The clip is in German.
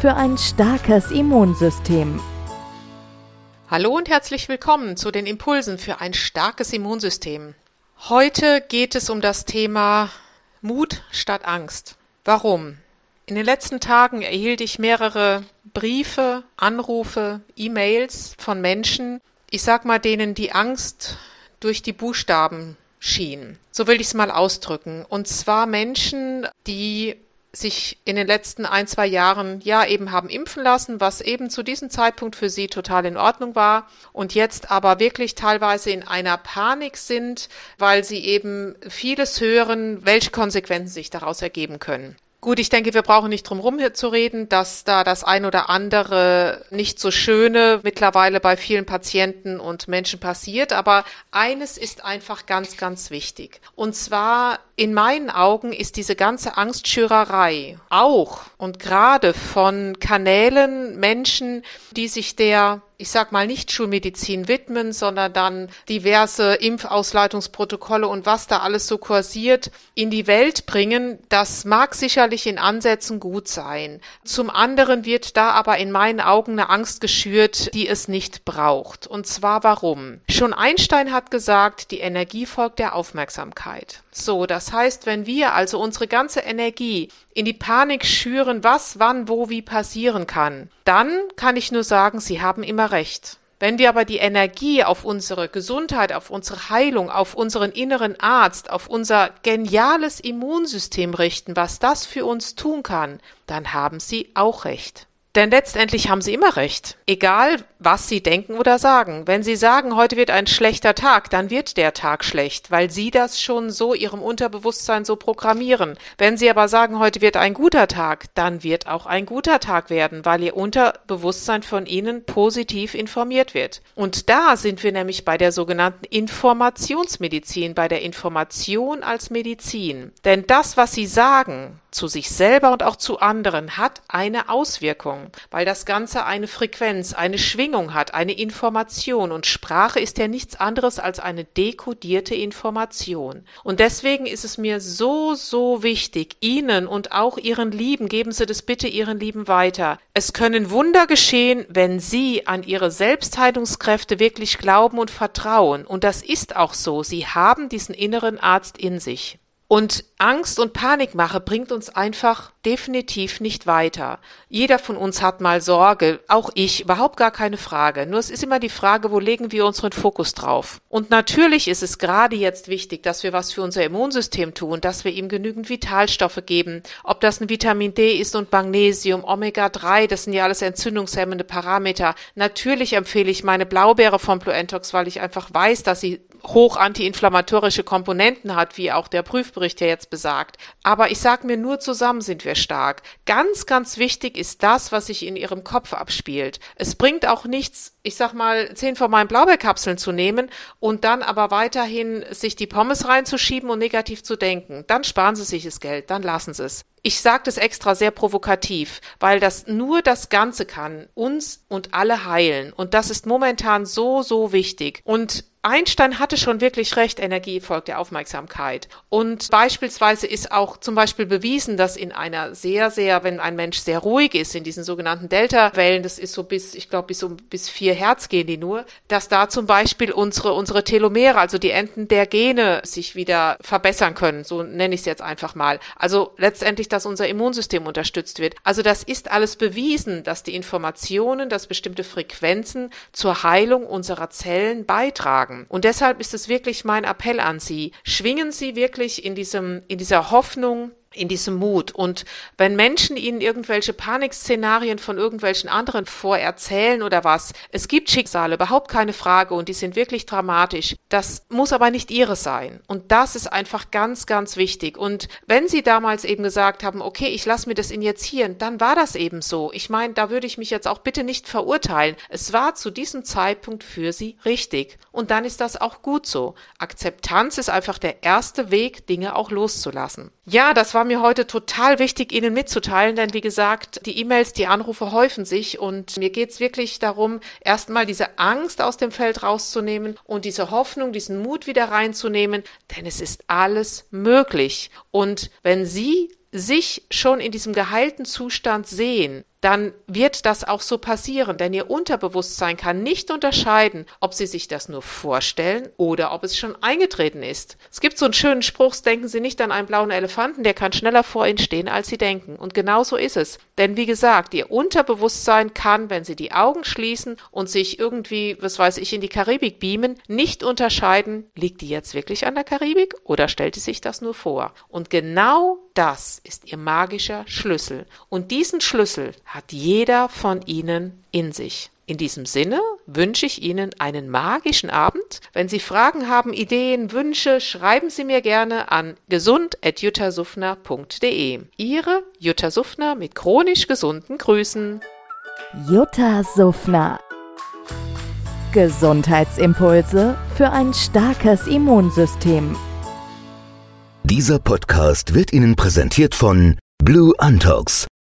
für ein starkes Immunsystem. Hallo und herzlich willkommen zu den Impulsen für ein starkes Immunsystem. Heute geht es um das Thema Mut statt Angst. Warum? In den letzten Tagen erhielt ich mehrere Briefe, Anrufe, E-Mails von Menschen, ich sag mal denen die Angst durch die Buchstaben schien. So will ich es mal ausdrücken. Und zwar Menschen, die sich in den letzten ein, zwei Jahren ja eben haben impfen lassen, was eben zu diesem Zeitpunkt für sie total in Ordnung war und jetzt aber wirklich teilweise in einer Panik sind, weil sie eben vieles hören, welche Konsequenzen sich daraus ergeben können. Gut, ich denke, wir brauchen nicht drum herum zu reden, dass da das ein oder andere nicht so schöne mittlerweile bei vielen Patienten und Menschen passiert. Aber eines ist einfach ganz, ganz wichtig. Und zwar in meinen Augen ist diese ganze Angstschürerei auch und gerade von Kanälen Menschen, die sich der ich sag mal nicht Schulmedizin widmen, sondern dann diverse Impfausleitungsprotokolle und was da alles so kursiert in die Welt bringen, das mag sicherlich in Ansätzen gut sein. Zum anderen wird da aber in meinen Augen eine Angst geschürt, die es nicht braucht. Und zwar warum? Schon Einstein hat gesagt, die Energie folgt der Aufmerksamkeit. So, das heißt, wenn wir also unsere ganze Energie in die Panik schüren, was, wann, wo, wie passieren kann, dann kann ich nur sagen, Sie haben immer recht. Wenn wir aber die Energie auf unsere Gesundheit, auf unsere Heilung, auf unseren inneren Arzt, auf unser geniales Immunsystem richten, was das für uns tun kann, dann haben Sie auch recht. Denn letztendlich haben sie immer recht. Egal, was sie denken oder sagen. Wenn sie sagen, heute wird ein schlechter Tag, dann wird der Tag schlecht, weil sie das schon so ihrem Unterbewusstsein so programmieren. Wenn sie aber sagen, heute wird ein guter Tag, dann wird auch ein guter Tag werden, weil ihr Unterbewusstsein von ihnen positiv informiert wird. Und da sind wir nämlich bei der sogenannten Informationsmedizin, bei der Information als Medizin. Denn das, was sie sagen, zu sich selber und auch zu anderen hat eine Auswirkung, weil das Ganze eine Frequenz, eine Schwingung hat, eine Information und Sprache ist ja nichts anderes als eine dekodierte Information. Und deswegen ist es mir so, so wichtig, Ihnen und auch Ihren Lieben, geben Sie das bitte Ihren Lieben weiter. Es können Wunder geschehen, wenn Sie an Ihre Selbstheilungskräfte wirklich glauben und vertrauen. Und das ist auch so. Sie haben diesen inneren Arzt in sich. Und Angst und Panikmache bringt uns einfach definitiv nicht weiter. Jeder von uns hat mal Sorge, auch ich, überhaupt gar keine Frage. Nur es ist immer die Frage, wo legen wir unseren Fokus drauf? Und natürlich ist es gerade jetzt wichtig, dass wir was für unser Immunsystem tun, dass wir ihm genügend Vitalstoffe geben. Ob das ein Vitamin D ist und Magnesium, Omega-3, das sind ja alles entzündungshemmende Parameter. Natürlich empfehle ich meine Blaubeere vom Bluentox, weil ich einfach weiß, dass sie hoch antiinflammatorische Komponenten hat, wie auch der Prüfbericht ja jetzt besagt. Aber ich sage mir, nur zusammen sind wir stark. Ganz, ganz wichtig ist das, was sich in ihrem Kopf abspielt. Es bringt auch nichts, ich sag mal, zehn von meinen Blaubeerkapseln zu nehmen und dann aber weiterhin sich die Pommes reinzuschieben und negativ zu denken. Dann sparen sie sich das Geld, dann lassen sie es. Ich sage das extra sehr provokativ, weil das nur das Ganze kann uns und alle heilen. Und das ist momentan so, so wichtig. Und Einstein hatte schon wirklich recht, Energie folgt der Aufmerksamkeit. Und beispielsweise ist auch zum Beispiel bewiesen, dass in einer sehr, sehr, wenn ein Mensch sehr ruhig ist, in diesen sogenannten Delta-Wellen, das ist so bis, ich glaube, bis um bis vier Hertz gehen die nur, dass da zum Beispiel unsere, unsere Telomere, also die Enden der Gene, sich wieder verbessern können. So nenne ich es jetzt einfach mal. Also letztendlich, dass unser Immunsystem unterstützt wird. Also das ist alles bewiesen, dass die Informationen, dass bestimmte Frequenzen zur Heilung unserer Zellen beitragen. Und deshalb ist es wirklich mein Appell an Sie. Schwingen Sie wirklich in diesem, in dieser Hoffnung, in diesem Mut. Und wenn Menschen ihnen irgendwelche Panikszenarien von irgendwelchen anderen vorerzählen oder was, es gibt Schicksale, überhaupt keine Frage, und die sind wirklich dramatisch. Das muss aber nicht ihre sein. Und das ist einfach ganz, ganz wichtig. Und wenn sie damals eben gesagt haben, okay, ich lasse mir das injizieren, dann war das eben so. Ich meine, da würde ich mich jetzt auch bitte nicht verurteilen. Es war zu diesem Zeitpunkt für sie richtig. Und dann ist das auch gut so. Akzeptanz ist einfach der erste Weg, Dinge auch loszulassen. Ja, das war mir heute total wichtig, Ihnen mitzuteilen, denn wie gesagt, die E-Mails, die Anrufe häufen sich und mir geht's wirklich darum, erstmal diese Angst aus dem Feld rauszunehmen und diese Hoffnung, diesen Mut wieder reinzunehmen, denn es ist alles möglich. Und wenn Sie sich schon in diesem geheilten Zustand sehen, dann wird das auch so passieren, denn Ihr Unterbewusstsein kann nicht unterscheiden, ob Sie sich das nur vorstellen oder ob es schon eingetreten ist. Es gibt so einen schönen Spruch, denken Sie nicht an einen blauen Elefanten, der kann schneller vor Ihnen stehen, als Sie denken. Und genau so ist es. Denn wie gesagt, Ihr Unterbewusstsein kann, wenn Sie die Augen schließen und sich irgendwie, was weiß ich, in die Karibik beamen, nicht unterscheiden, liegt die jetzt wirklich an der Karibik oder stellt sie sich das nur vor. Und genau das ist Ihr magischer Schlüssel. Und diesen Schlüssel hat jeder von Ihnen in sich. In diesem Sinne wünsche ich Ihnen einen magischen Abend. Wenn Sie Fragen haben, Ideen, Wünsche, schreiben Sie mir gerne an gesund.juttasufner.de. Ihre Jutta Suffner mit chronisch gesunden Grüßen. Jutta Suffner. Gesundheitsimpulse für ein starkes Immunsystem. Dieser Podcast wird Ihnen präsentiert von Blue Antox,